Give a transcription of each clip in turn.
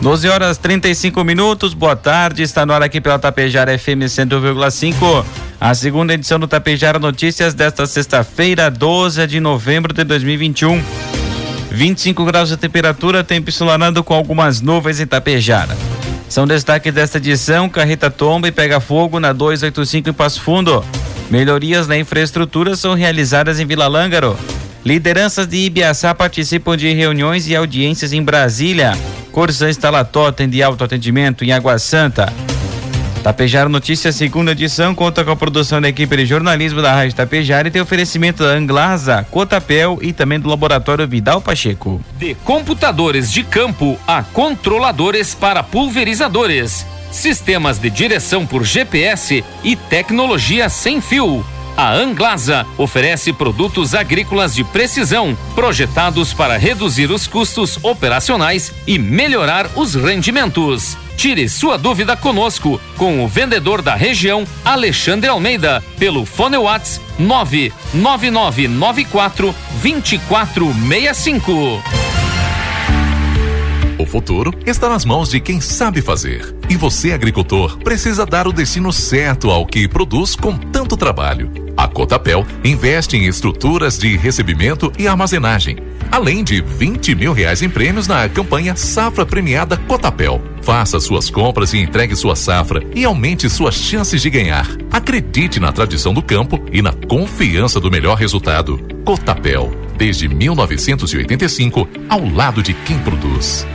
Doze horas 35 minutos, boa tarde, está no ar aqui pela Tapejara FM 100,5. A segunda edição do Tapejara Notícias desta sexta-feira, 12 de novembro de 2021. 25 graus de temperatura, tempo ensolarado com algumas nuvens em Tapejara. São destaques desta edição: carreta tomba e pega fogo na 285 em Passo Fundo. Melhorias na infraestrutura são realizadas em Vila Lângaro. Lideranças de Ibiaçá participam de reuniões e audiências em Brasília. Corsã instala totem de autoatendimento em Água Santa. Tapejara Notícias, segunda edição, conta com a produção da equipe de jornalismo da Rádio Tapejara e tem oferecimento da Anglasa, Cotapel e também do Laboratório Vidal Pacheco. De computadores de campo a controladores para pulverizadores, sistemas de direção por GPS e tecnologia sem fio. A Anglasa oferece produtos agrícolas de precisão, projetados para reduzir os custos operacionais e melhorar os rendimentos. Tire sua dúvida conosco com o vendedor da região, Alexandre Almeida, pelo Fone Whats 99994 2465. O futuro está nas mãos de quem sabe fazer. E você, agricultor, precisa dar o destino certo ao que produz com tanto trabalho. Cotapel investe em estruturas de recebimento e armazenagem, além de 20 mil reais em prêmios na campanha Safra Premiada Cotapel. Faça suas compras e entregue sua safra e aumente suas chances de ganhar. Acredite na tradição do campo e na confiança do melhor resultado. Cotapel, desde 1985, ao lado de quem produz.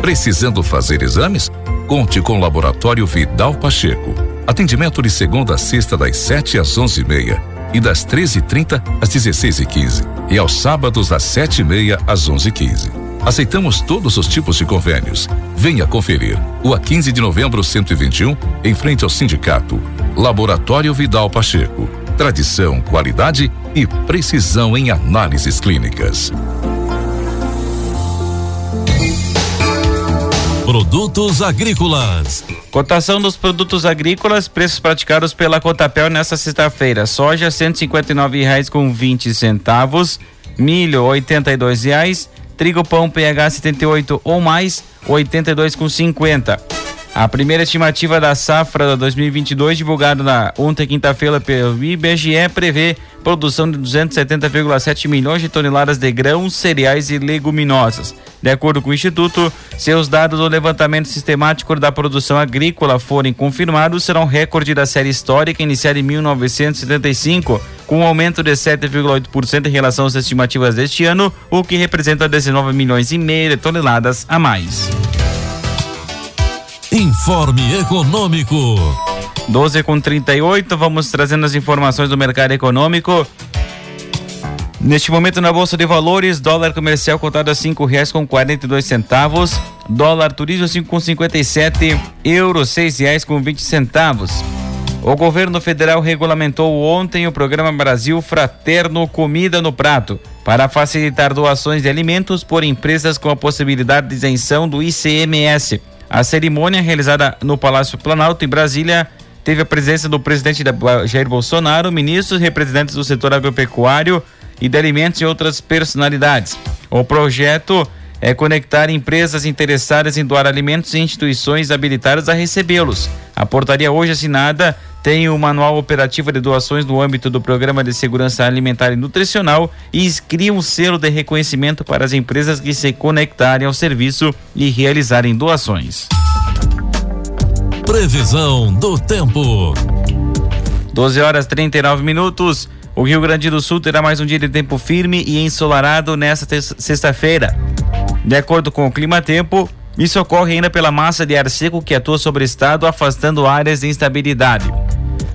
Precisando fazer exames? Conte com o Laboratório Vidal Pacheco. Atendimento de segunda a sexta das 7 às 11h30 e das 13h30 às 16h15 e, aos sábados das 7h30 às 11h15. Aceitamos todos os tipos de convênios. Venha conferir. O a 15 de novembro 121, em frente ao sindicato. Laboratório Vidal Pacheco. Tradição, qualidade e precisão em análises clínicas. Produtos agrícolas. Cotação dos produtos agrícolas, preços praticados pela Cotapel nesta sexta-feira. Soja 159 reais com 20 centavos, milho 82 reais, trigo pão PH 78 ou mais R$ 82 com 50. A primeira estimativa da safra 2022, divulgada na ontem quinta-feira pelo IBGE, prevê produção de 270,7 milhões de toneladas de grãos, cereais e leguminosas. De acordo com o Instituto, se os dados do levantamento sistemático da produção agrícola forem confirmados, serão recorde da série histórica iniciada em 1975, com um aumento de 7,8% em relação às estimativas deste ano, o que representa 19 milhões e meio de toneladas a mais. Informe Econômico. 12 com 38, vamos trazendo as informações do mercado econômico. Neste momento na Bolsa de Valores, dólar comercial cotado a cinco reais com quarenta e dois centavos, dólar turismo cinco com cinquenta e sete, euro seis reais com vinte centavos. O governo federal regulamentou ontem o programa Brasil Fraterno Comida no Prato para facilitar doações de alimentos por empresas com a possibilidade de isenção do ICMS. A cerimônia realizada no Palácio Planalto, em Brasília, teve a presença do presidente Jair Bolsonaro, ministros, representantes do setor agropecuário e de alimentos e outras personalidades. O projeto é conectar empresas interessadas em doar alimentos e instituições habilitadas a recebê-los. A portaria hoje assinada tem o manual operativo de doações no âmbito do Programa de Segurança Alimentar e Nutricional e cria um selo de reconhecimento para as empresas que se conectarem ao serviço e realizarem doações. Previsão do tempo. 12 horas 39 minutos. O Rio Grande do Sul terá mais um dia de tempo firme e ensolarado nesta sexta-feira. De acordo com o Clima Tempo, isso ocorre ainda pela massa de ar seco que atua sobre o estado, afastando áreas de instabilidade.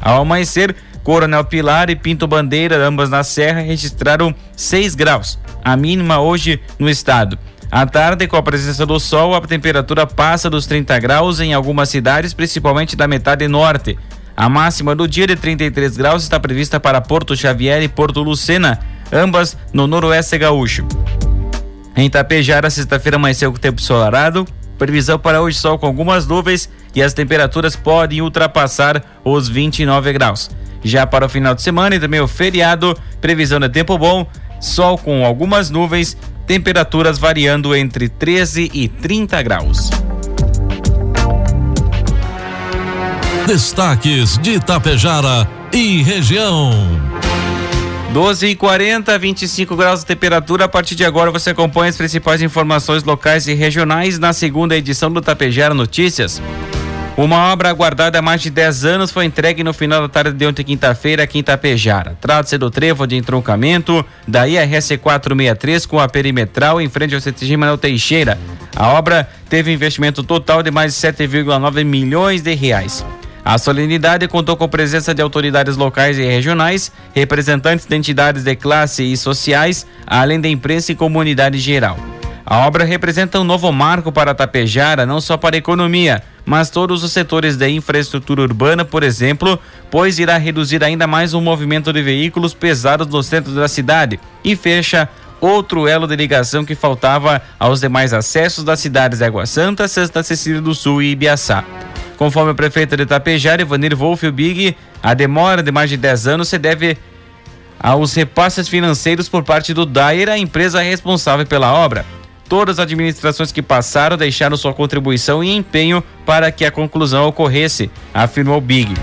Ao amanhecer, Coronel Pilar e Pinto Bandeira, ambas na Serra, registraram 6 graus, a mínima hoje no estado. À tarde, com a presença do sol, a temperatura passa dos 30 graus em algumas cidades, principalmente da metade norte. A máxima do dia de 33 graus está prevista para Porto Xavier e Porto Lucena, ambas no noroeste gaúcho. Em Itapejara, sexta-feira amanheceu com tempo ensolarado. Previsão para hoje sol com algumas nuvens e as temperaturas podem ultrapassar os 29 graus. Já para o final de semana e também o feriado, previsão de tempo bom, sol com algumas nuvens, temperaturas variando entre 13 e 30 graus. Destaques de Itapejara e região. 12 e 40, 25 graus de temperatura. A partir de agora você acompanha as principais informações locais e regionais na segunda edição do Tapejara Notícias. Uma obra aguardada há mais de 10 anos foi entregue no final da tarde de ontem, quinta-feira, aqui em Tapejara. Trata-se do trevo de entroncamento da IRS 463 com a perimetral em frente ao CTG Manuel Teixeira. A obra teve investimento total de mais de 7,9 milhões de reais. A solenidade contou com a presença de autoridades locais e regionais, representantes de entidades de classe e sociais, além da imprensa e comunidade geral. A obra representa um novo marco para Tapejara, não só para a economia, mas todos os setores da infraestrutura urbana, por exemplo, pois irá reduzir ainda mais o movimento de veículos pesados no centro da cidade e fecha outro elo de ligação que faltava aos demais acessos das cidades de Água Santa, Santa Cecília do Sul e Ibiaçá. Conforme o prefeito de Itapejara, Ivanir Wolf Big, a demora de mais de 10 anos se deve aos repasses financeiros por parte do Dair, a empresa responsável pela obra. Todas as administrações que passaram deixaram sua contribuição e empenho para que a conclusão ocorresse, afirmou Big.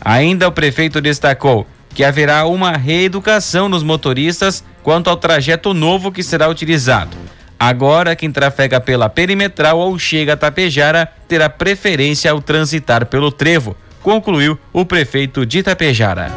Ainda o prefeito destacou que haverá uma reeducação nos motoristas quanto ao trajeto novo que será utilizado. Agora, quem trafega pela perimetral ou chega a Tapejara terá preferência ao transitar pelo trevo, concluiu o prefeito de Tapejara.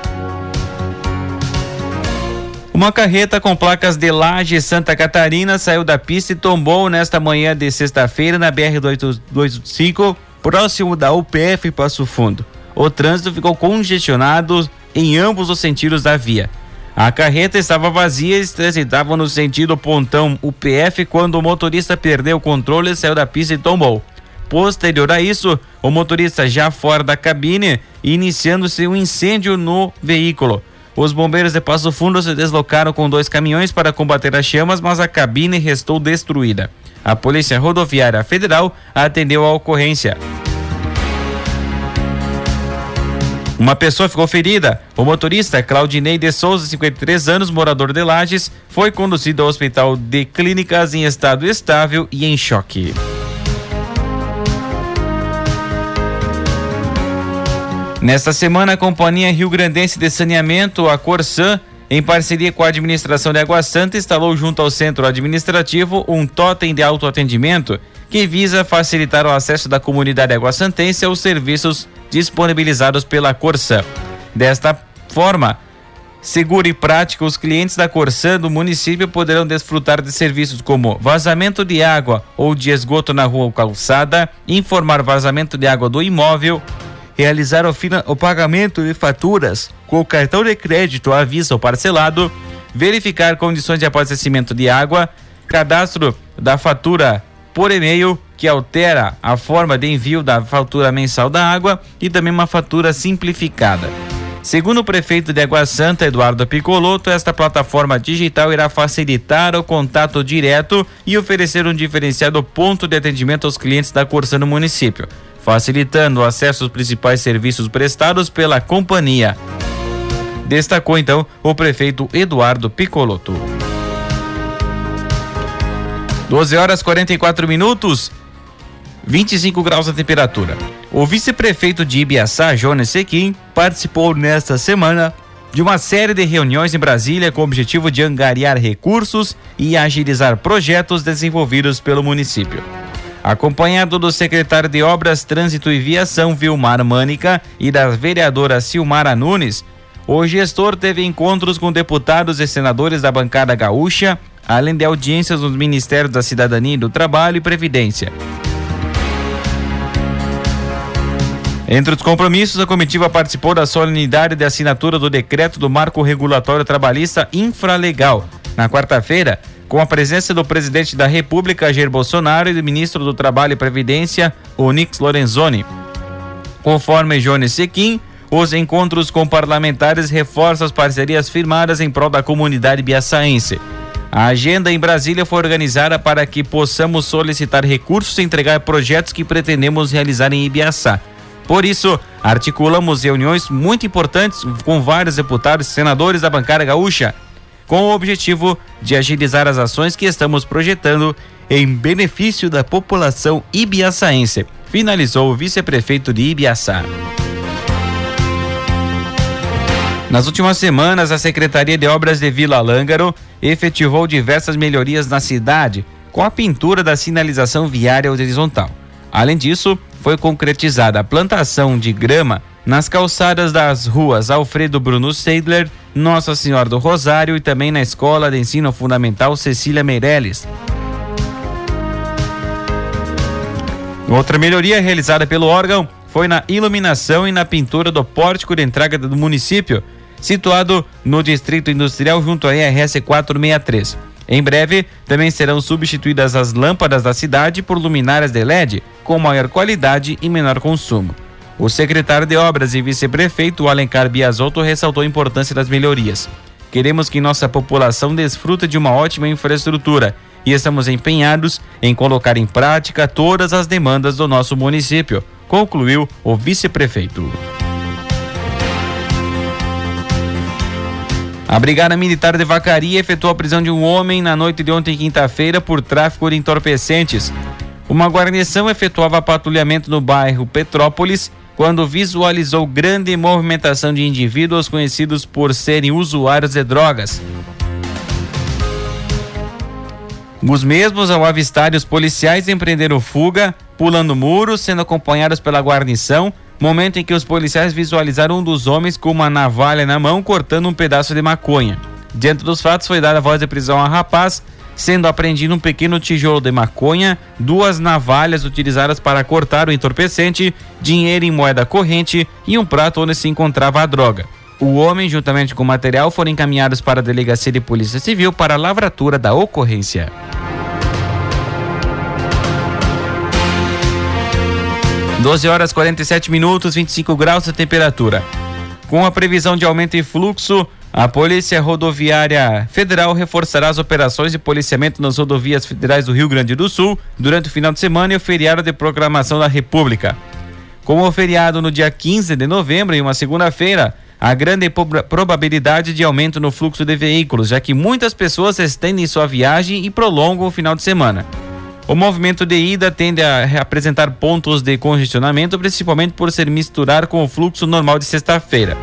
Uma carreta com placas de Laje Santa Catarina saiu da pista e tombou nesta manhã de sexta-feira na BR-285, próximo da UPF Passo Fundo. O trânsito ficou congestionado em ambos os sentidos da via. A carreta estava vazia e transitava no sentido pontão UPF quando o motorista perdeu o controle, saiu da pista e tombou. Posterior a isso, o motorista já fora da cabine, iniciando-se um incêndio no veículo. Os bombeiros de Passo Fundo se deslocaram com dois caminhões para combater as chamas, mas a cabine restou destruída. A Polícia Rodoviária Federal atendeu a ocorrência. Uma pessoa ficou ferida. O motorista Claudinei de Souza, 53 anos, morador de Lages, foi conduzido ao hospital de clínicas em estado estável e em choque. Nesta semana, a Companhia Rio Grandense de Saneamento, a Corsan, em parceria com a administração de Água Santa, instalou junto ao centro administrativo um totem de autoatendimento que visa facilitar o acesso da comunidade aguassantense aos serviços disponibilizados pela Corsã. Desta forma, segura e prática, os clientes da Corsã do município poderão desfrutar de serviços como vazamento de água ou de esgoto na rua ou calçada, informar vazamento de água do imóvel, realizar o, o pagamento de faturas com o cartão de crédito à vista ou parcelado, verificar condições de abastecimento de água, cadastro da fatura por e-mail que altera a forma de envio da fatura mensal da água e também uma fatura simplificada. Segundo o prefeito de Água Santa, Eduardo Picoloto, esta plataforma digital irá facilitar o contato direto e oferecer um diferenciado ponto de atendimento aos clientes da Corsa no município, facilitando o acesso aos principais serviços prestados pela companhia. Destacou então o prefeito Eduardo Picoloto. 12 horas 44 minutos, 25 graus a temperatura. O vice-prefeito de Ibiaçá, Jonas Sequim, participou nesta semana de uma série de reuniões em Brasília com o objetivo de angariar recursos e agilizar projetos desenvolvidos pelo município. Acompanhado do secretário de Obras, Trânsito e Viação, Vilmar Mânica, e da vereadora Silmara Nunes, o gestor teve encontros com deputados e senadores da bancada gaúcha além de audiências nos Ministérios da Cidadania do Trabalho e Previdência. Entre os compromissos, a comitiva participou da solenidade de assinatura do decreto do Marco Regulatório Trabalhista Infralegal, na quarta-feira, com a presença do presidente da República, Jair Bolsonaro, e do ministro do Trabalho e Previdência, Onix Lorenzoni. Conforme Jones Sequim, Os encontros com parlamentares reforçam as parcerias firmadas em prol da comunidade biaçaense. A agenda em Brasília foi organizada para que possamos solicitar recursos e entregar projetos que pretendemos realizar em Ibiaçá. Por isso, articulamos reuniões muito importantes com vários deputados e senadores da bancada gaúcha, com o objetivo de agilizar as ações que estamos projetando em benefício da população ibiaçaense, finalizou o vice-prefeito de Ibiaçá. Nas últimas semanas, a Secretaria de Obras de Vila Lângaro efetivou diversas melhorias na cidade, com a pintura da sinalização viária horizontal. Além disso, foi concretizada a plantação de grama nas calçadas das ruas Alfredo Bruno Seidler, Nossa Senhora do Rosário e também na Escola de Ensino Fundamental Cecília Meirelles. Outra melhoria realizada pelo órgão foi na iluminação e na pintura do pórtico de entrada do município, situado no Distrito Industrial junto à IRS 463. Em breve, também serão substituídas as lâmpadas da cidade por luminárias de LED com maior qualidade e menor consumo. O secretário de Obras e vice-prefeito Alencar Biasotto ressaltou a importância das melhorias. Queremos que nossa população desfrute de uma ótima infraestrutura e estamos empenhados em colocar em prática todas as demandas do nosso município, concluiu o vice-prefeito. A Brigada Militar de Vacaria efetuou a prisão de um homem na noite de ontem, quinta-feira, por tráfico de entorpecentes. Uma guarnição efetuava patrulhamento no bairro Petrópolis quando visualizou grande movimentação de indivíduos conhecidos por serem usuários de drogas. Os mesmos, ao avistarem os policiais, empreenderam fuga, pulando muros, sendo acompanhados pela guarnição momento em que os policiais visualizaram um dos homens com uma navalha na mão cortando um pedaço de maconha. Diante dos fatos, foi dada a voz de prisão ao rapaz, sendo apreendido um pequeno tijolo de maconha, duas navalhas utilizadas para cortar o entorpecente, dinheiro em moeda corrente e um prato onde se encontrava a droga. O homem, juntamente com o material, foram encaminhados para a delegacia de polícia civil para a lavratura da ocorrência. 12 horas 47 minutos, 25 graus de temperatura. Com a previsão de aumento em fluxo, a Polícia Rodoviária Federal reforçará as operações de policiamento nas rodovias federais do Rio Grande do Sul durante o final de semana e o feriado de proclamação da República. Como o feriado no dia 15 de novembro, em uma segunda-feira, há grande probabilidade de aumento no fluxo de veículos, já que muitas pessoas estendem sua viagem e prolongam o final de semana. O movimento de ida tende a apresentar pontos de congestionamento, principalmente por se misturar com o fluxo normal de sexta-feira.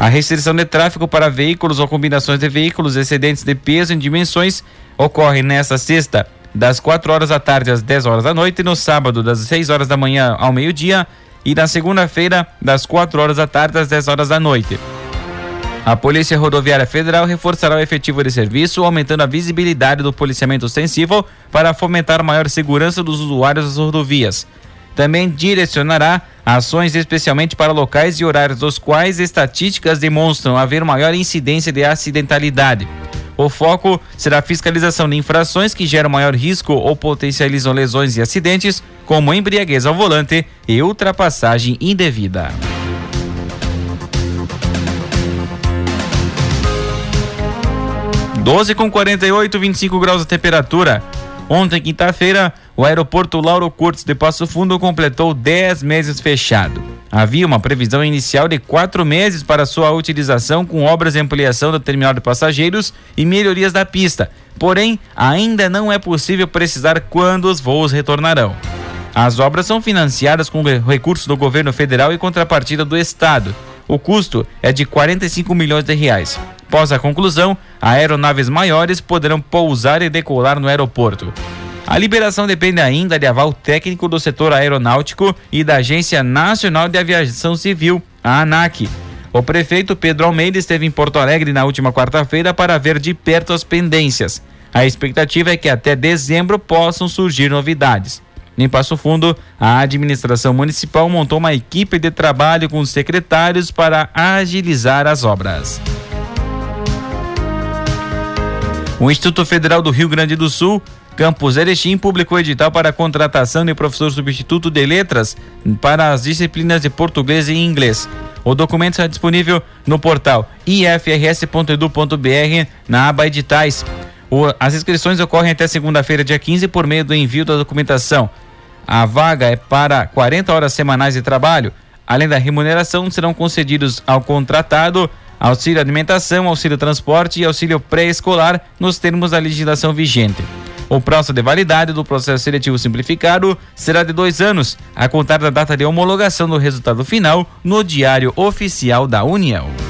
A restrição de tráfego para veículos ou combinações de veículos excedentes de peso em dimensões ocorre nesta sexta, das 4 horas da tarde às 10 horas da noite, no sábado, das 6 horas da manhã ao meio-dia, e na segunda-feira, das 4 horas da tarde às 10 horas da noite. A Polícia Rodoviária Federal reforçará o efetivo de serviço, aumentando a visibilidade do policiamento sensível para fomentar maior segurança dos usuários das rodovias. Também direcionará ações especialmente para locais e horários dos quais estatísticas demonstram haver maior incidência de acidentalidade. O foco será a fiscalização de infrações que geram maior risco ou potencializam lesões e acidentes, como embriaguez ao volante e ultrapassagem indevida. 12 com 48, 25 graus de temperatura. Ontem, quinta-feira, o aeroporto Lauro Curtis de Passo Fundo completou 10 meses fechado. Havia uma previsão inicial de quatro meses para sua utilização com obras de ampliação do terminal de passageiros e melhorias da pista. Porém, ainda não é possível precisar quando os voos retornarão. As obras são financiadas com recursos do governo federal e contrapartida do estado. O custo é de 45 milhões de reais. Após a conclusão, aeronaves maiores poderão pousar e decolar no aeroporto. A liberação depende ainda de aval técnico do setor aeronáutico e da Agência Nacional de Aviação Civil, a ANAC. O prefeito Pedro Almeida esteve em Porto Alegre na última quarta-feira para ver de perto as pendências. A expectativa é que até dezembro possam surgir novidades. Em Passo Fundo, a administração municipal montou uma equipe de trabalho com os secretários para agilizar as obras. O Instituto Federal do Rio Grande do Sul, Campus Erechim, publicou edital para a contratação de professor substituto de letras para as disciplinas de português e inglês. O documento está disponível no portal ifrs.edu.br na aba editais. O, as inscrições ocorrem até segunda-feira, dia 15, por meio do envio da documentação. A vaga é para 40 horas semanais de trabalho. Além da remuneração, serão concedidos ao contratado auxílio alimentação, auxílio transporte e auxílio pré-escolar nos termos da legislação vigente. O prazo de validade do processo seletivo simplificado será de dois anos, a contar da data de homologação do resultado final no Diário Oficial da União.